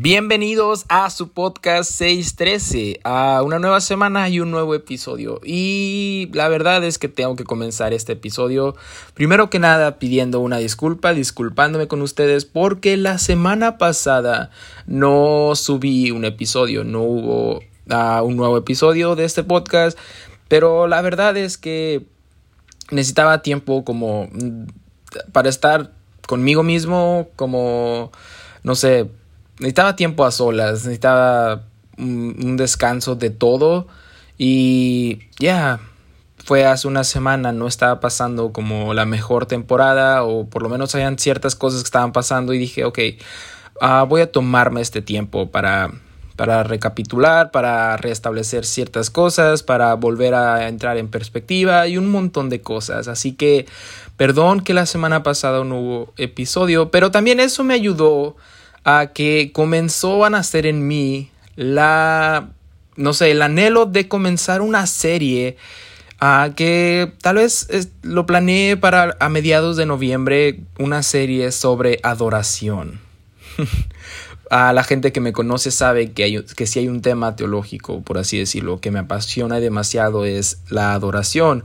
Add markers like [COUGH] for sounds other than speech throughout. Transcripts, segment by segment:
Bienvenidos a su podcast 613, a una nueva semana y un nuevo episodio. Y la verdad es que tengo que comenzar este episodio primero que nada pidiendo una disculpa, disculpándome con ustedes porque la semana pasada no subí un episodio, no hubo uh, un nuevo episodio de este podcast, pero la verdad es que necesitaba tiempo como mm, para estar conmigo mismo, como no sé, necesitaba tiempo a solas, necesitaba un, descanso de todo y ya, fue hace una semana, no estaba pasando como la mejor temporada o por lo menos habían ciertas cosas que estaban pasando y dije, ok, uh, voy a tomarme este tiempo para, para recapitular, para restablecer ciertas cosas, para volver a entrar en perspectiva y un montón de cosas. Así que perdón que la semana pasada no hubo episodio, pero también eso me ayudó a que comenzó a nacer en mí la, no sé, el anhelo de comenzar una serie a que tal vez lo planeé para a mediados de noviembre, una serie sobre adoración. [LAUGHS] a la gente que me conoce sabe que, hay, que si hay un tema teológico, por así decirlo, que me apasiona demasiado es la adoración.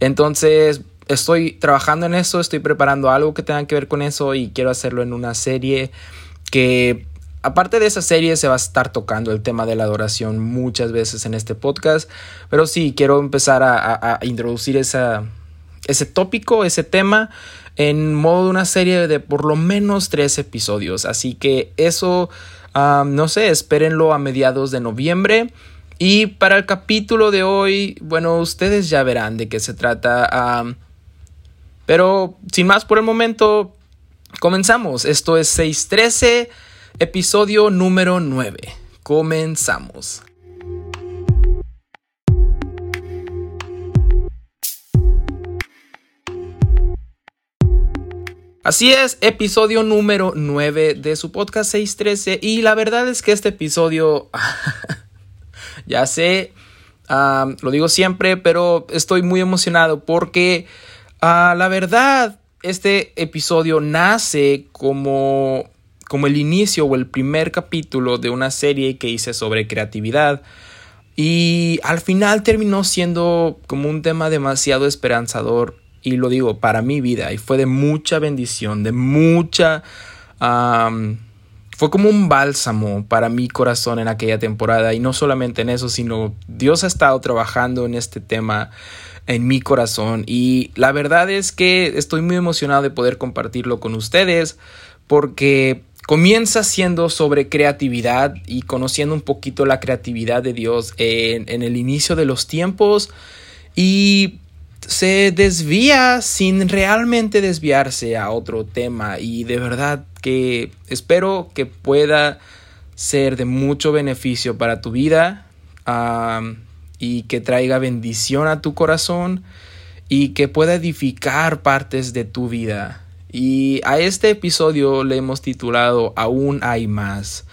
Entonces, estoy trabajando en eso, estoy preparando algo que tenga que ver con eso y quiero hacerlo en una serie que aparte de esa serie se va a estar tocando el tema de la adoración muchas veces en este podcast, pero sí, quiero empezar a, introducir esa, ese tópico, ese tema en modo de una serie de por lo menos tres episodios. Así que eso, no sé, espérenlo a mediados de noviembre. Y para el capítulo de hoy, bueno, ustedes ya verán de qué se trata. pero sin más por el momento, Comenzamos, esto es 613, episodio número 9. Comenzamos. Así es, episodio número 9 de su podcast 613 y la verdad es que este episodio, [LAUGHS] ya sé, lo digo siempre, pero estoy muy emocionado porque uh, la verdad este episodio nace como, como el inicio o el primer capítulo de una serie que hice sobre creatividad. Y al final terminó siendo como un tema demasiado esperanzador. Y lo digo, para mi vida. Y fue de mucha bendición, de mucha... fue como un bálsamo para mi corazón en aquella temporada. Y no solamente en eso, sino Dios ha estado trabajando en este tema en mi corazón. Y la verdad es que estoy muy emocionado de poder compartirlo con ustedes porque comienza siendo sobre creatividad y conociendo un poquito la creatividad de Dios en, el inicio de los tiempos. Y se desvía sin realmente desviarse a otro tema. Y de verdad que espero que pueda ser de mucho beneficio para tu vida y que traiga bendición a tu corazón y que pueda edificar partes de tu vida. Y a este episodio le hemos titulado Aún hay más.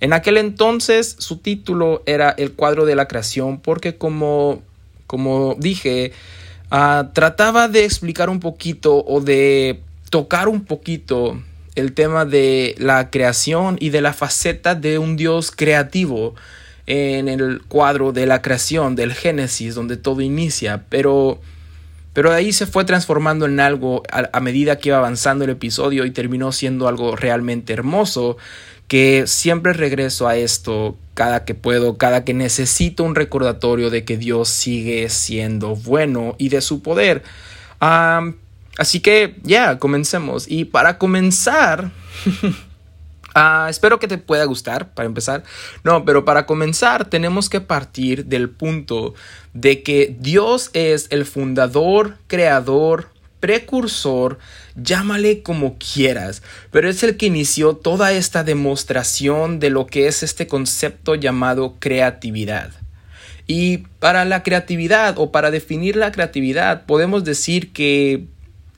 En aquel entonces su título era El cuadro de la creación porque como, como dije, ah, trataba de explicar un poquito o de tocar un poquito el tema de la creación y de la faceta de un Dios creativo en el cuadro de la creación, del Génesis, donde todo inicia, pero, pero de ahí se fue transformando en algo a, medida que iba avanzando el episodio y terminó siendo algo realmente hermoso, que siempre regreso a esto cada que puedo, cada que necesito un recordatorio de que Dios sigue siendo bueno y de su poder. así que ya, comencemos. Y para comenzar... [LAUGHS] Ah, espero que te pueda gustar para empezar. No, pero para comenzar tenemos que partir del punto de que Dios es el fundador, creador, precursor, llámale como quieras, pero es el que inició toda esta demostración de lo que es este concepto llamado creatividad. Y para la creatividad o para definir la creatividad podemos decir que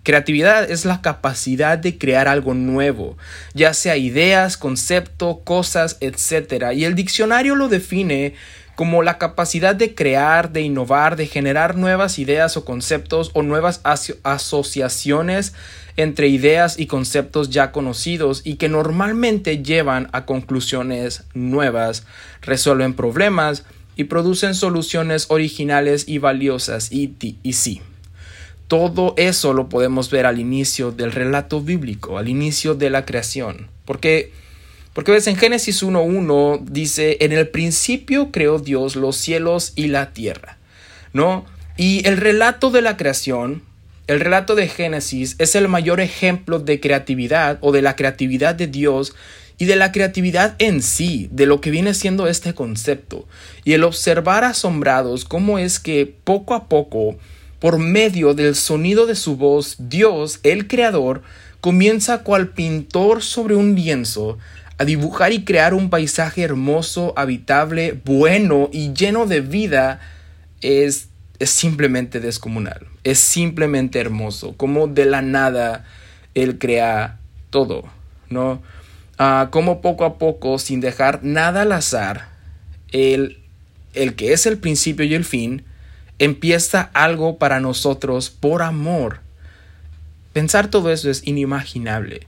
Creatividad es la capacidad de crear algo nuevo, ya sea ideas, concepto, cosas, etc. Y el diccionario lo define como la capacidad de crear, de innovar, de generar nuevas ideas o conceptos o nuevas asociaciones entre ideas y conceptos ya conocidos y que normalmente llevan a conclusiones nuevas, resuelven problemas y producen soluciones originales y valiosas y, y sí. Todo eso lo podemos ver al inicio del relato bíblico, al inicio de la creación. Porque, porque ves, en Génesis 1.1 dice, en el principio creó Dios los cielos y la tierra, ¿no? Y el relato de la creación, el relato de Génesis es el mayor ejemplo de creatividad o de la creatividad de Dios y de la creatividad en sí, de lo que viene siendo este concepto. Y el observar asombrados cómo es que poco a poco por medio del sonido de su voz, Dios, el Creador, comienza cual pintor sobre un lienzo a dibujar y crear un paisaje hermoso, habitable, bueno y lleno de vida, es, es simplemente descomunal, es simplemente hermoso, como de la nada Él crea todo, ¿no? Ah, como poco a poco, sin dejar nada al azar, el, el que es el principio y el fin, empieza algo para nosotros por amor. Pensar todo eso es inimaginable.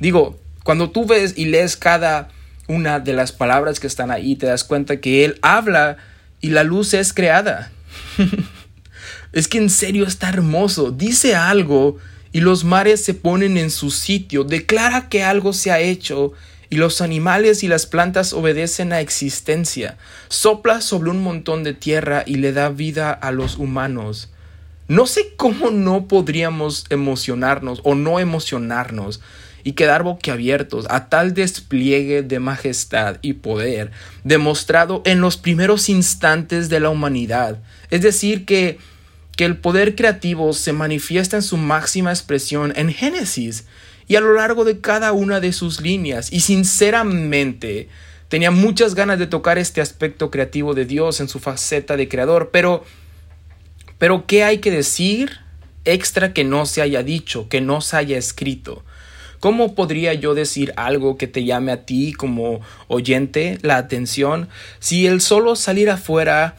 Digo, cuando tú ves y lees cada una de las palabras que están ahí, te das cuenta que Él habla y la luz es creada. [LAUGHS] es que en serio está hermoso. Dice algo y los mares se ponen en su sitio. Declara que algo se ha hecho y los animales y las plantas obedecen a existencia. Sopla sobre un montón de tierra y le da vida a los humanos. No sé cómo no podríamos emocionarnos o no emocionarnos y quedar boquiabiertos a tal despliegue de majestad y poder demostrado en los primeros instantes de la humanidad. Es decir, que, que el poder creativo se manifiesta en su máxima expresión en Génesis y a lo largo de cada una de sus líneas. Y sinceramente, tenía muchas ganas de tocar este aspecto creativo de Dios en su faceta de creador, pero pero ¿qué hay que decir extra que no se haya dicho, que no se haya escrito? ¿Cómo podría yo decir algo que te llame a ti como oyente la atención si el solo salir afuera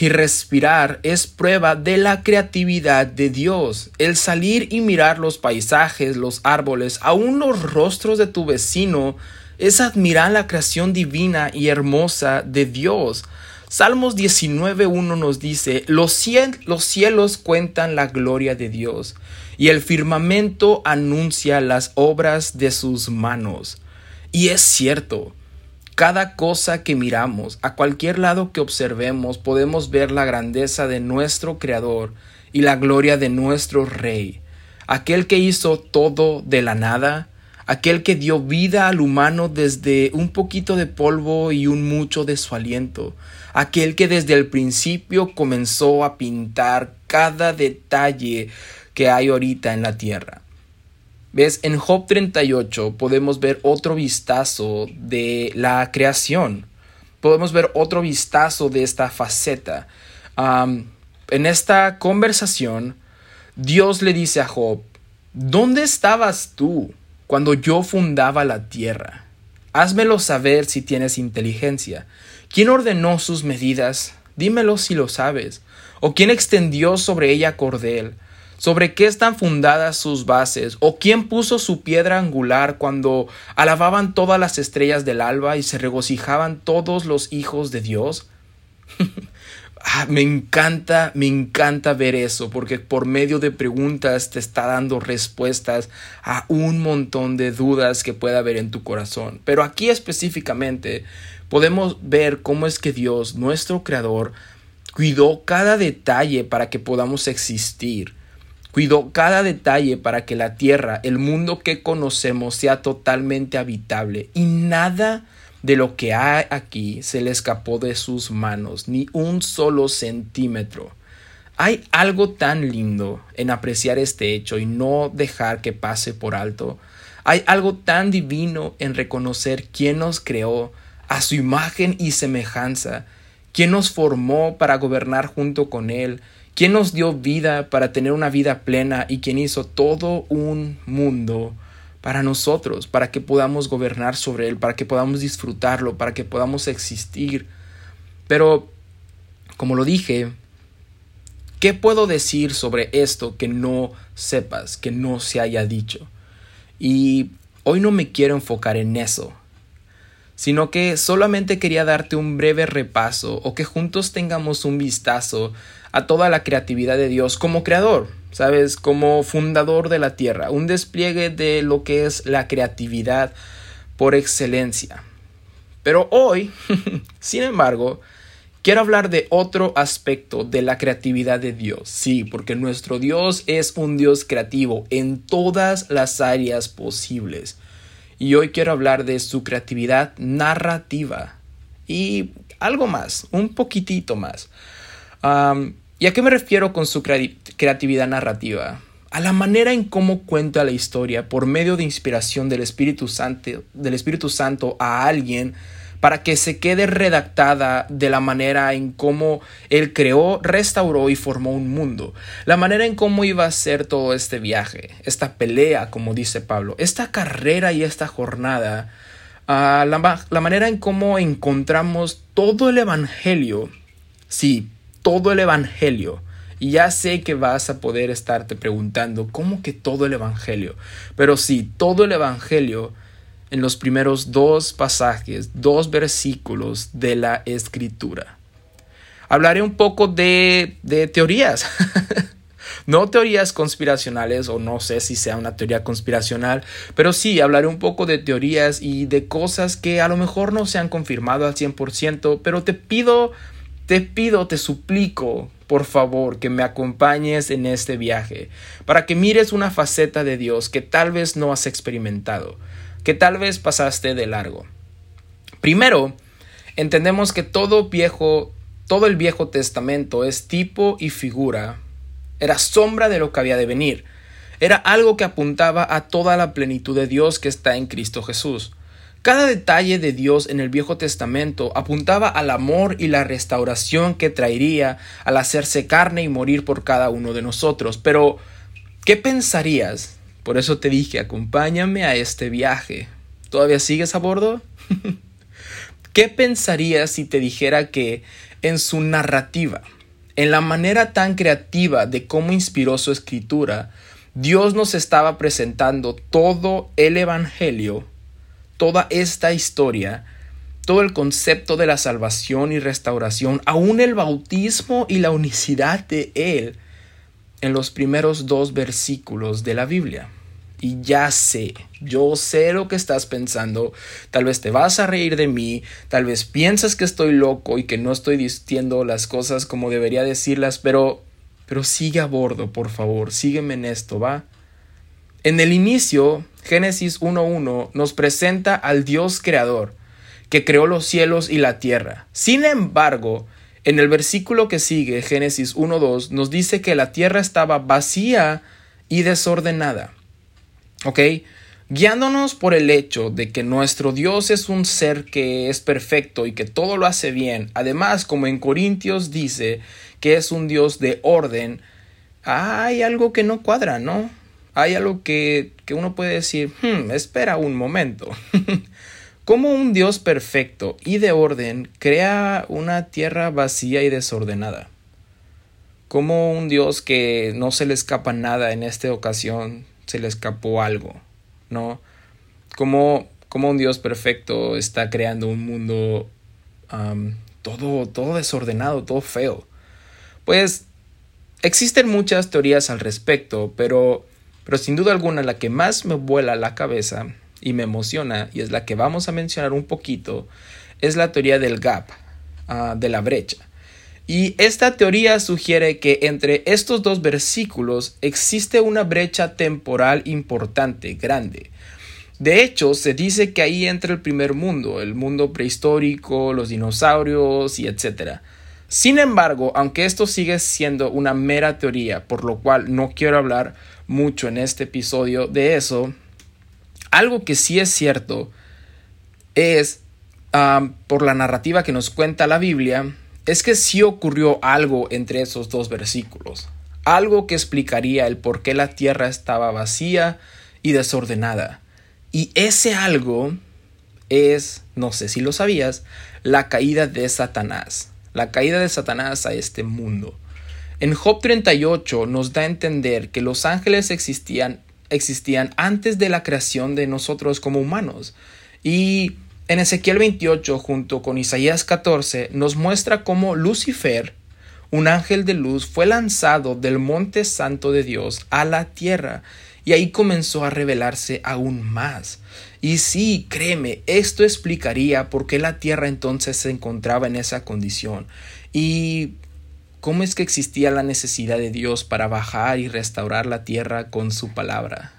y respirar es prueba de la creatividad de Dios. El salir y mirar los paisajes, los árboles, aún los rostros de tu vecino, es admirar la creación divina y hermosa de Dios. Salmos 19.1 nos dice, los, los cielos cuentan la gloria de Dios y el firmamento anuncia las obras de sus manos. Y es cierto, cada cosa que miramos, a cualquier lado que observemos, podemos ver la grandeza de nuestro Creador y la gloria de nuestro Rey, aquel que hizo todo de la nada, aquel que dio vida al humano desde un poquito de polvo y un mucho de su aliento, aquel que desde el principio comenzó a pintar cada detalle que hay ahorita en la tierra. ¿Ves? En Job 38 podemos ver otro vistazo de la creación. Podemos ver otro vistazo de esta faceta. en esta conversación, Dios le dice a Job, ¿dónde estabas tú cuando yo fundaba la tierra? Házmelo saber si tienes inteligencia. ¿Quién ordenó sus medidas? Dímelo si lo sabes. ¿O quién extendió sobre ella cordel? Sobre qué están fundadas sus bases, o quién puso su piedra angular cuando alababan todas las estrellas del alba y se regocijaban todos los hijos de Dios. [LAUGHS] Ah, me encanta, me encanta ver eso, porque por medio de preguntas te está dando respuestas a un montón de dudas que pueda haber en tu corazón. Pero aquí específicamente podemos ver cómo es que Dios, nuestro Creador, cuidó cada detalle para que podamos existir. Cuidó cada detalle para que la tierra, el mundo que conocemos, sea totalmente habitable y nada de lo que hay aquí se le escapó de sus manos, ni un solo centímetro. Hay algo tan lindo en apreciar este hecho y no dejar que pase por alto. Hay algo tan divino en reconocer quién nos creó a su imagen y semejanza, quién nos formó para gobernar junto con Él, ¿Quién nos dio vida para tener una vida plena y quien hizo todo un mundo para nosotros, para que podamos gobernar sobre él, para que podamos disfrutarlo, para que podamos existir. Pero, como lo dije, ¿qué puedo decir sobre esto que no sepas, que no se haya dicho? Y hoy no me quiero enfocar en eso, sino que solamente quería darte un breve repaso o que juntos tengamos un vistazo a toda la creatividad de Dios como creador, ¿sabes? Como fundador de la tierra, un despliegue de lo que es la creatividad por excelencia. Pero hoy, [LAUGHS] sin embargo, quiero hablar de otro aspecto de la creatividad de Dios. Sí, porque nuestro Dios es un Dios creativo en todas las áreas posibles y hoy quiero hablar de su creatividad narrativa y algo más, un poquitito más. ¿Y a qué me refiero con su creatividad narrativa? A la manera en cómo cuenta la historia por medio de inspiración del Espíritu Santo, del Espíritu Santo a alguien para que se quede redactada de la manera en cómo él creó, restauró y formó un mundo, la manera en cómo iba a ser todo este viaje, esta pelea, como dice Pablo, esta carrera y esta jornada, uh, la, la manera en cómo encontramos todo el Evangelio, sí, todo el Evangelio, y ya sé que vas a poder estarte preguntando, ¿cómo que todo el Evangelio? Pero sí, todo el Evangelio en los primeros dos pasajes, dos versículos de la escritura. Hablaré un poco de, de teorías. [LAUGHS] no teorías conspiracionales o no sé si sea una teoría conspiracional, pero sí hablaré un poco de teorías y de cosas que a lo mejor no se han confirmado al 100%, pero te pido, te pido, te suplico, por favor, que me acompañes en este viaje, para que mires una faceta de Dios que tal vez no has experimentado que tal vez pasaste de largo. Primero, entendemos que todo viejo, todo el Viejo Testamento es tipo y figura, era sombra de lo que había de venir, era algo que apuntaba a toda la plenitud de Dios que está en Cristo Jesús. Cada detalle de Dios en el Viejo Testamento apuntaba al amor y la restauración que traería al hacerse carne y morir por cada uno de nosotros. Pero, ¿qué pensarías por eso te dije, acompáñame a este viaje. ¿Todavía sigues a bordo? [LAUGHS] ¿Qué pensarías si te dijera que en su narrativa, en la manera tan creativa de cómo inspiró su escritura, Dios nos estaba presentando todo el Evangelio, toda esta historia, todo el concepto de la salvación y restauración, aún el bautismo y la unicidad de Él, en los primeros dos versículos de la Biblia. Y ya sé, yo sé lo que estás pensando, tal vez te vas a reír de mí, tal vez piensas que estoy loco y que no estoy diciendo las cosas como debería decirlas, pero pero sigue a bordo, por favor, sígueme en esto, ¿va? En el inicio, Génesis 1.1 nos presenta al Dios creador, que creó los cielos y la tierra. Sin embargo, en el versículo que sigue, Génesis 1.2, nos dice que la tierra estaba vacía y desordenada. ¿Ok? Guiándonos por el hecho de que nuestro Dios es un ser que es perfecto y que todo lo hace bien, además como en Corintios dice que es un Dios de orden, hay algo que no cuadra, ¿no? Hay algo que, que uno puede decir, hmm, espera un momento. [LAUGHS] ¿Cómo un Dios perfecto y de orden crea una tierra vacía y desordenada? ¿Cómo un Dios que no se le escapa nada en esta ocasión se le escapó algo? ¿No? ¿Cómo, un Dios perfecto está creando un mundo todo, todo desordenado, todo feo? Pues existen muchas teorías al respecto, pero, pero sin duda alguna la que más me vuela la cabeza y me emociona, y es la que vamos a mencionar un poquito, es la teoría del gap, ah, de la brecha. Y esta teoría sugiere que entre estos dos versículos existe una brecha temporal importante, grande. De hecho, se dice que ahí entra el primer mundo, el mundo prehistórico, los dinosaurios y etc. Sin embargo, aunque esto sigue siendo una mera teoría, por lo cual no quiero hablar mucho en este episodio de eso, algo que sí es cierto es, por la narrativa que nos cuenta la Biblia, es que sí ocurrió algo entre esos dos versículos, algo que explicaría el por qué la tierra estaba vacía y desordenada. Y ese algo es, no sé si lo sabías, la caída de Satanás, la caída de Satanás a este mundo. En Job 38 nos da a entender que los ángeles existían, existían antes de la creación de nosotros como humanos. Y en Ezequiel 28 junto con Isaías 14 nos muestra cómo Lucifer, un ángel de luz, fue lanzado del monte santo de Dios a la tierra y ahí comenzó a revelarse aún más. Y sí, créeme, esto explicaría por qué la tierra entonces se encontraba en esa condición. Y ¿Cómo es que existía la necesidad de Dios para bajar y restaurar la tierra con su palabra?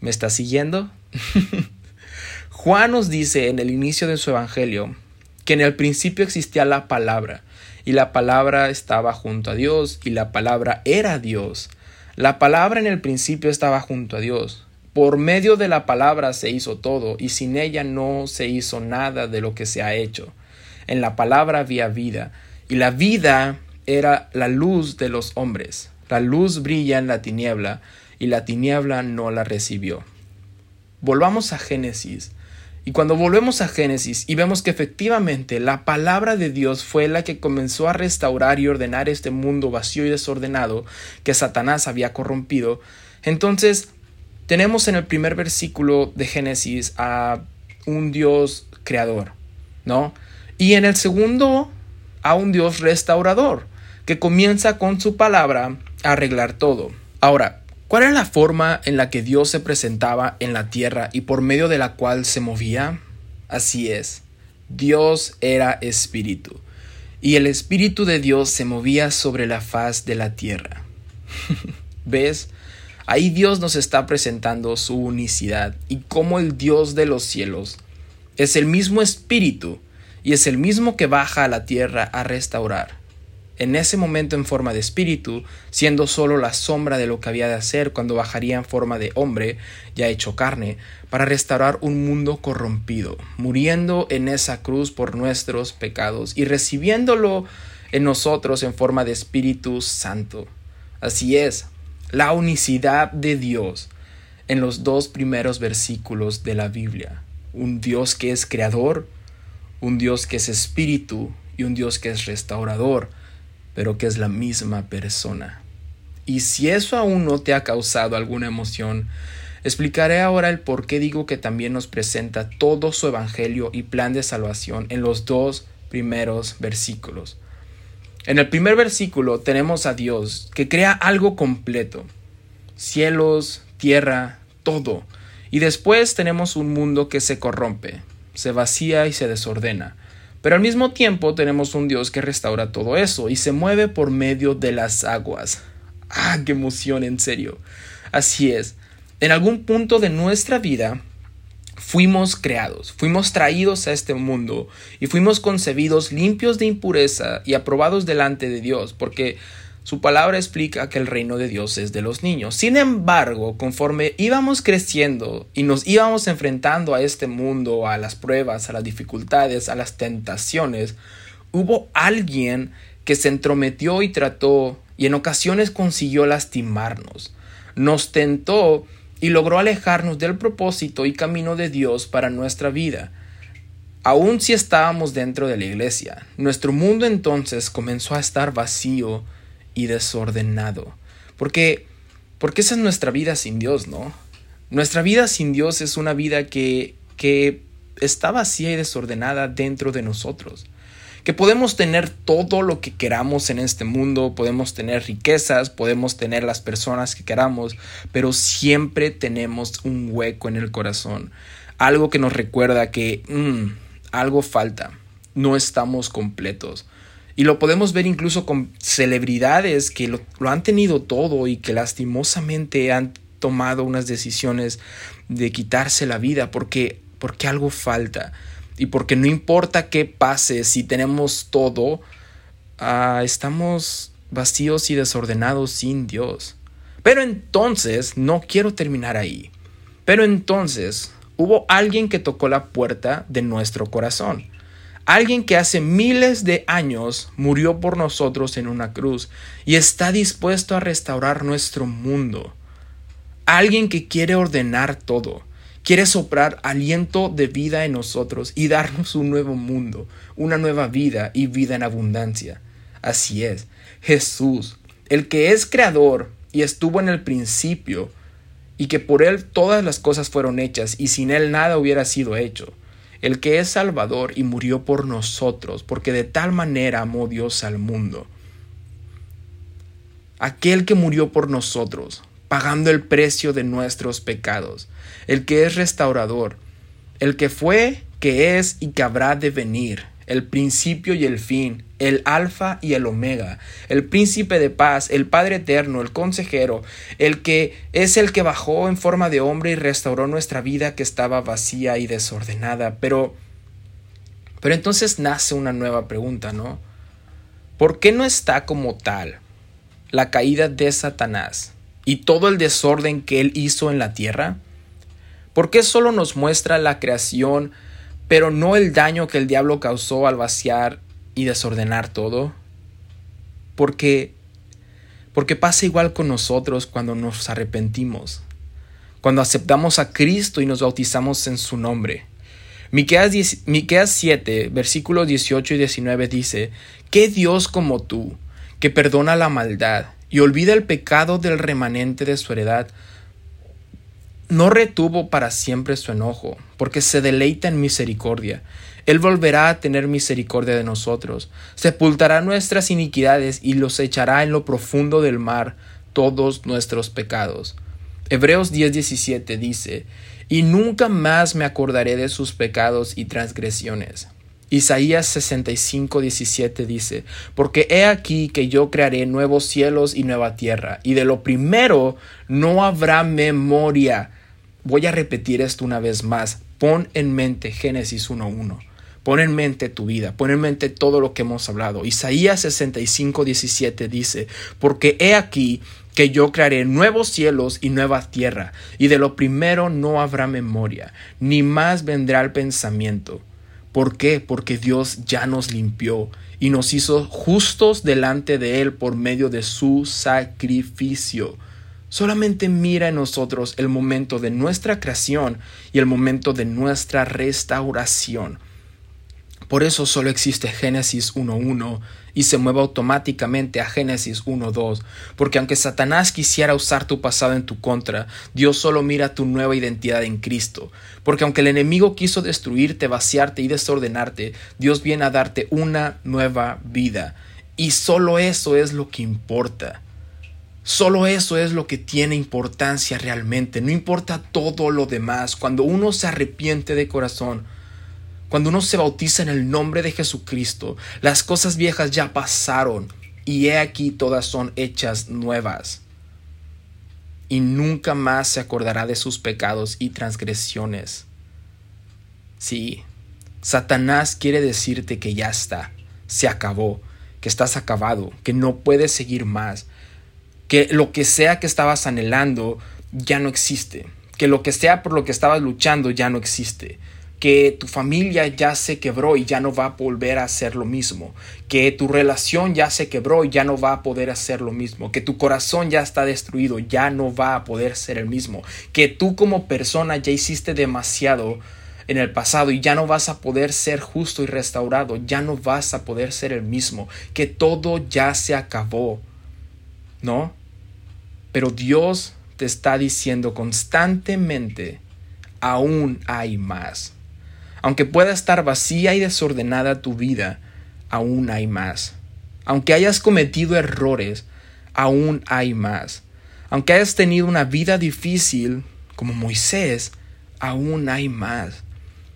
¿Me está siguiendo? [LAUGHS] Juan nos dice en el inicio de su Evangelio que en el principio existía la palabra, y la palabra estaba junto a Dios, y la palabra era Dios. La palabra en el principio estaba junto a Dios. Por medio de la palabra se hizo todo, y sin ella no se hizo nada de lo que se ha hecho. En la palabra había vida, y la vida era la luz de los hombres. La luz brilla en la tiniebla y la tiniebla no la recibió. Volvamos a Génesis. Y cuando volvemos a Génesis y vemos que efectivamente la palabra de Dios fue la que comenzó a restaurar y ordenar este mundo vacío y desordenado que Satanás había corrompido, entonces tenemos en el primer versículo de Génesis a un Dios creador, ¿no? Y en el segundo a un Dios restaurador, que comienza con su palabra a arreglar todo. Ahora, ¿cuál era la forma en la que Dios se presentaba en la tierra y por medio de la cual se movía? Así es, Dios era espíritu, y el espíritu de Dios se movía sobre la faz de la tierra. [LAUGHS] ¿Ves? Ahí Dios nos está presentando su unicidad y cómo el Dios de los cielos es el mismo espíritu y es el mismo que baja a la tierra a restaurar. En ese momento en forma de espíritu, siendo solo la sombra de lo que había de hacer cuando bajaría en forma de hombre, ya hecho carne, para restaurar un mundo corrompido, muriendo en esa cruz por nuestros pecados y recibiéndolo en nosotros en forma de Espíritu Santo. Así es, la unicidad de Dios en los dos primeros versículos de la Biblia. Un Dios que es creador, un Dios que es espíritu y un Dios que es restaurador, pero que es la misma persona. Y si eso aún no te ha causado alguna emoción, explicaré ahora el por qué digo que también nos presenta todo su evangelio y plan de salvación en los dos primeros versículos. En el primer versículo tenemos a Dios que crea algo completo, cielos, tierra, todo. Y después tenemos un mundo que se corrompe, se vacía y se desordena. Pero al mismo tiempo tenemos un Dios que restaura todo eso y se mueve por medio de las aguas. ¡Ah, qué emoción, en serio! Así es, en algún punto de nuestra vida fuimos creados, fuimos traídos a este mundo y fuimos concebidos limpios de impureza y aprobados delante de Dios, porque su palabra explica que el reino de Dios es de los niños. Sin embargo, conforme íbamos creciendo y nos íbamos enfrentando a este mundo, a las pruebas, a las dificultades, a las tentaciones, hubo alguien que se entrometió y trató y en ocasiones consiguió lastimarnos. Nos tentó y logró alejarnos del propósito y camino de Dios para nuestra vida. Aun si estábamos dentro de la iglesia, nuestro mundo entonces comenzó a estar vacío y desordenado. Porque, porque esa es nuestra vida sin Dios, ¿no? Nuestra vida sin Dios es una vida que, que está vacía y desordenada dentro de nosotros. Que podemos tener todo lo que queramos en este mundo, podemos tener riquezas, podemos tener las personas que queramos, pero siempre tenemos un hueco en el corazón. Algo que nos recuerda que mm, algo falta, no estamos completos. Y lo podemos ver incluso con celebridades que lo, han tenido todo y que lastimosamente han tomado unas decisiones de quitarse la vida porque, porque algo falta. Y porque no importa qué pase, si tenemos todo, ah, estamos vacíos y desordenados sin Dios. Pero entonces, no quiero terminar ahí. Pero entonces hubo alguien que tocó la puerta de nuestro corazón. Alguien que hace miles de años murió por nosotros en una cruz y está dispuesto a restaurar nuestro mundo. Alguien que quiere ordenar todo, quiere soplar aliento de vida en nosotros y darnos un nuevo mundo, una nueva vida y vida en abundancia. Así es, Jesús, el que es creador y estuvo en el principio, y que por él todas las cosas fueron hechas, y sin él nada hubiera sido hecho, el que es Salvador y murió por nosotros, porque de tal manera amó Dios al mundo. Aquel que murió por nosotros, pagando el precio de nuestros pecados, el que es restaurador, el que fue, que es y que habrá de venir, el principio y el fin, el alfa y el omega, el príncipe de paz, el Padre eterno, el consejero, el que es el que bajó en forma de hombre y restauró nuestra vida que estaba vacía y desordenada. Pero, pero entonces nace una nueva pregunta, ¿no? ¿Por qué no está como tal la caída de Satanás y todo el desorden que él hizo en la tierra? ¿Por qué solo nos muestra la creación, pero no el daño que el diablo causó al vaciar y desordenar todo? Porque porque pasa igual con nosotros cuando nos arrepentimos, cuando aceptamos a Cristo y nos bautizamos en su nombre. Miqueas, 7, versículos 18 y 19 dice, ¿qué Dios como tú, que perdona la maldad y olvida el pecado del remanente de su heredad, no retuvo para siempre su enojo, porque se deleita en misericordia. Él volverá a tener misericordia de nosotros, sepultará nuestras iniquidades y los echará en lo profundo del mar todos nuestros pecados. Hebreos 10:17 dice, y nunca más me acordaré de sus pecados y transgresiones. Isaías 65, 17 dice, porque he aquí que yo crearé nuevos cielos y nueva tierra, y de lo primero no habrá memoria. Voy a repetir esto una vez más. Pon en mente Génesis 1.1. Pon en mente tu vida, pon en mente todo lo que hemos hablado. Isaías 65, 17 dice, porque he aquí que yo crearé nuevos cielos y nueva tierra, y de lo primero no habrá memoria, ni más vendrá el pensamiento ¿Por qué? Porque Dios ya nos limpió y nos hizo justos delante de Él por medio de su sacrificio. Solamente mira en nosotros el momento de nuestra creación y el momento de nuestra restauración. Por eso solo existe Génesis 1.1 y se mueve automáticamente a Génesis 1.2, porque aunque Satanás quisiera usar tu pasado en tu contra, Dios solo mira tu nueva identidad en Cristo, porque aunque el enemigo quiso destruirte, vaciarte y desordenarte, Dios viene a darte una nueva vida, y solo eso es lo que importa. Solo eso es lo que tiene importancia realmente, no importa todo lo demás, cuando uno se arrepiente de corazón, cuando uno se bautiza en el nombre de Jesucristo, las cosas viejas ya pasaron. Y he aquí todas son hechas nuevas. Y nunca más se acordará de sus pecados y transgresiones. Sí, Satanás quiere decirte que ya está, se acabó, que estás acabado, que no puedes seguir más, que lo que sea que estabas anhelando ya no existe, que lo que sea por lo que estabas luchando ya no existe que tu familia ya se quebró y ya no va a volver a hacer lo mismo, que tu relación ya se quebró y ya no va a poder hacer lo mismo, que tu corazón ya está destruido, ya no va a poder ser el mismo, que tú como persona ya hiciste demasiado en el pasado y ya no vas a poder ser justo y restaurado, ya no vas a poder ser el mismo, que todo ya se acabó, ¿no? Pero Dios te está diciendo constantemente, aún hay más aunque pueda estar vacía y desordenada tu vida, aún hay más. Aunque hayas cometido errores, aún hay más. Aunque hayas tenido una vida difícil, como Moisés, aún hay más.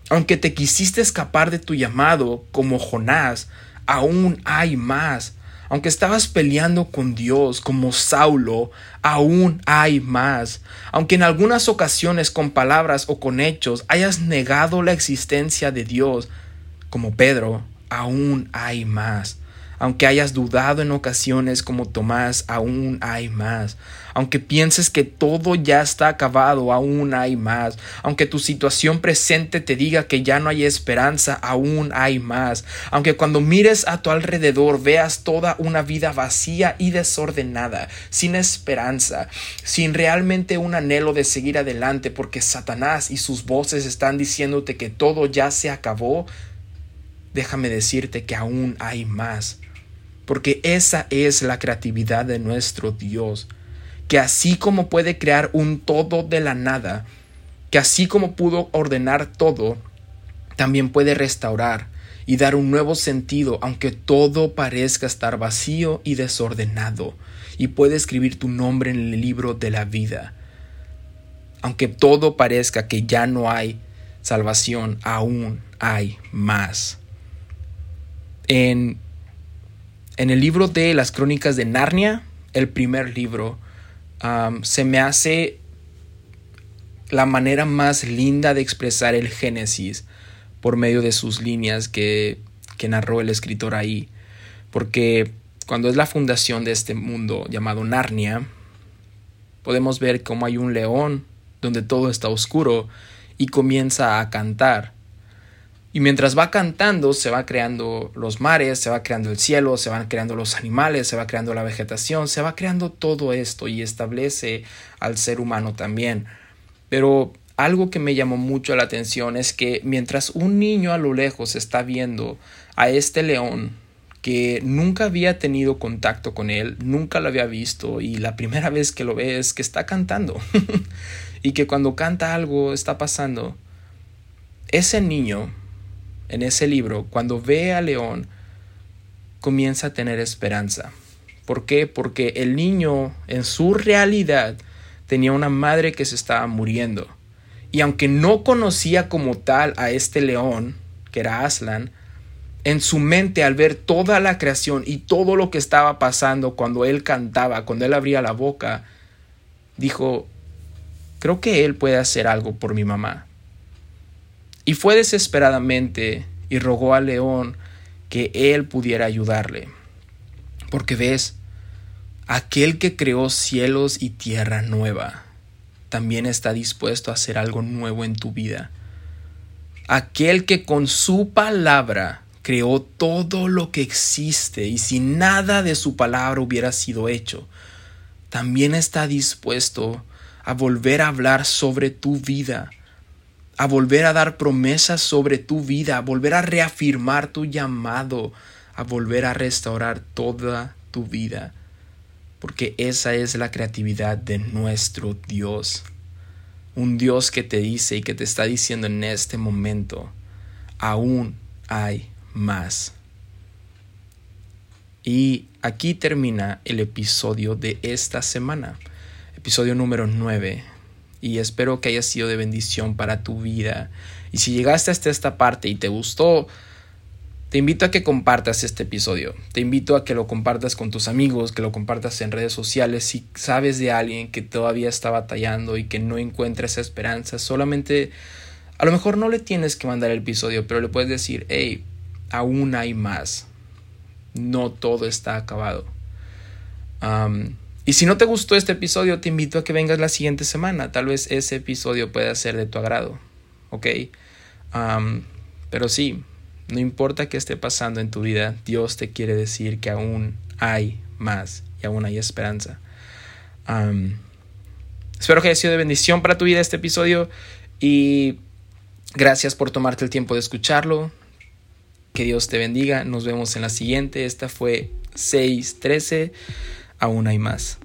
Aunque te quisiste escapar de tu llamado, como Jonás, aún hay más. Aunque estabas peleando con Dios como Saulo, aún hay más. Aunque en algunas ocasiones con palabras o con hechos hayas negado la existencia de Dios, como Pedro, aún hay más. Aunque hayas dudado en ocasiones como Tomás, aún hay más. Aunque pienses que todo ya está acabado, aún hay más. Aunque tu situación presente te diga que ya no hay esperanza, aún hay más. Aunque cuando mires a tu alrededor veas toda una vida vacía y desordenada, sin esperanza, sin realmente un anhelo de seguir adelante porque Satanás y sus voces están diciéndote que todo ya se acabó, déjame decirte que aún hay más porque esa es la creatividad de nuestro Dios, que así como puede crear un todo de la nada, que así como pudo ordenar todo, también puede restaurar y dar un nuevo sentido, aunque todo parezca estar vacío y desordenado, y puede escribir tu nombre en el libro de la vida. Aunque todo parezca que ya no hay salvación, aún hay más. En en el libro de las crónicas de Narnia, el primer libro, se me hace la manera más linda de expresar el Génesis por medio de sus líneas que, narró el escritor ahí. Porque cuando es la fundación de este mundo llamado Narnia, podemos ver cómo hay un león donde todo está oscuro y comienza a cantar. Y mientras va cantando, se va creando los mares, se va creando el cielo, se van creando los animales, se va creando la vegetación, se va creando todo esto y establece al ser humano también. Pero algo que me llamó mucho la atención es que mientras un niño a lo lejos está viendo a este león que nunca había tenido contacto con él, nunca lo había visto y la primera vez que lo ve es que está cantando [LAUGHS] y que cuando canta algo está pasando, ese niño en ese libro, cuando ve a León, comienza a tener esperanza. ¿Por qué? Porque el niño en su realidad tenía una madre que se estaba muriendo. Y aunque no conocía como tal a este león, que era Aslan, en su mente al ver toda la creación y todo lo que estaba pasando cuando él cantaba, cuando él abría la boca, dijo, creo que él puede hacer algo por mi mamá. Y fue desesperadamente y rogó al león que él pudiera ayudarle. Porque ves, aquel que creó cielos y tierra nueva, también está dispuesto a hacer algo nuevo en tu vida. Aquel que con su palabra creó todo lo que existe y si nada de su palabra hubiera sido hecho, también está dispuesto a volver a hablar sobre tu vida a volver a dar promesas sobre tu vida, a volver a reafirmar tu llamado, a volver a restaurar toda tu vida. Porque esa es la creatividad de nuestro Dios. Un Dios que te dice y que te está diciendo en este momento, aún hay más. Y aquí termina el episodio de esta semana, episodio número 9 y espero que haya sido de bendición para tu vida. Y si llegaste hasta esta parte y te gustó, te invito a que compartas este episodio. Te invito a que lo compartas con tus amigos, que lo compartas en redes sociales. Si sabes de alguien que todavía está batallando y que no encuentra esa esperanza, solamente a lo mejor no le tienes que mandar el episodio, pero le puedes decir, hey, aún hay más. No todo está acabado. Y si no te gustó este episodio, te invito a que vengas la siguiente semana. Tal vez ese episodio pueda ser de tu agrado. ¿Ok? pero sí, no importa qué esté pasando en tu vida, Dios te quiere decir que aún hay más y aún hay esperanza. espero que haya sido de bendición para tu vida este episodio y gracias por tomarte el tiempo de escucharlo. Que Dios te bendiga. Nos vemos en la siguiente. Esta fue 613 aún hay más.